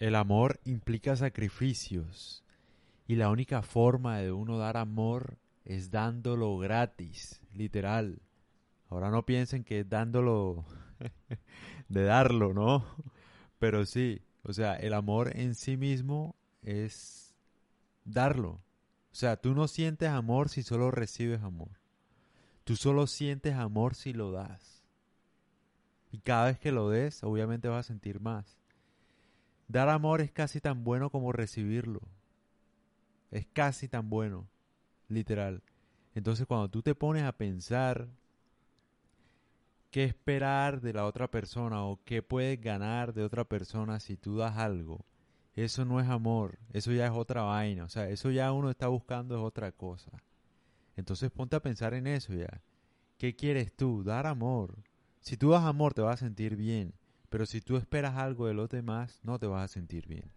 El amor implica sacrificios y la única forma de uno dar amor es dándolo gratis, literal. Ahora no piensen que es dándolo de darlo, ¿no? Pero sí, o sea, el amor en sí mismo es darlo. O sea, tú no sientes amor si solo recibes amor. Tú solo sientes amor si lo das. Y cada vez que lo des, obviamente vas a sentir más. Dar amor es casi tan bueno como recibirlo. Es casi tan bueno, literal. Entonces cuando tú te pones a pensar qué esperar de la otra persona o qué puedes ganar de otra persona si tú das algo, eso no es amor, eso ya es otra vaina, o sea, eso ya uno está buscando es otra cosa. Entonces ponte a pensar en eso ya. ¿Qué quieres tú? Dar amor. Si tú das amor te vas a sentir bien, pero si tú esperas algo de los demás no te vas a sentir bien.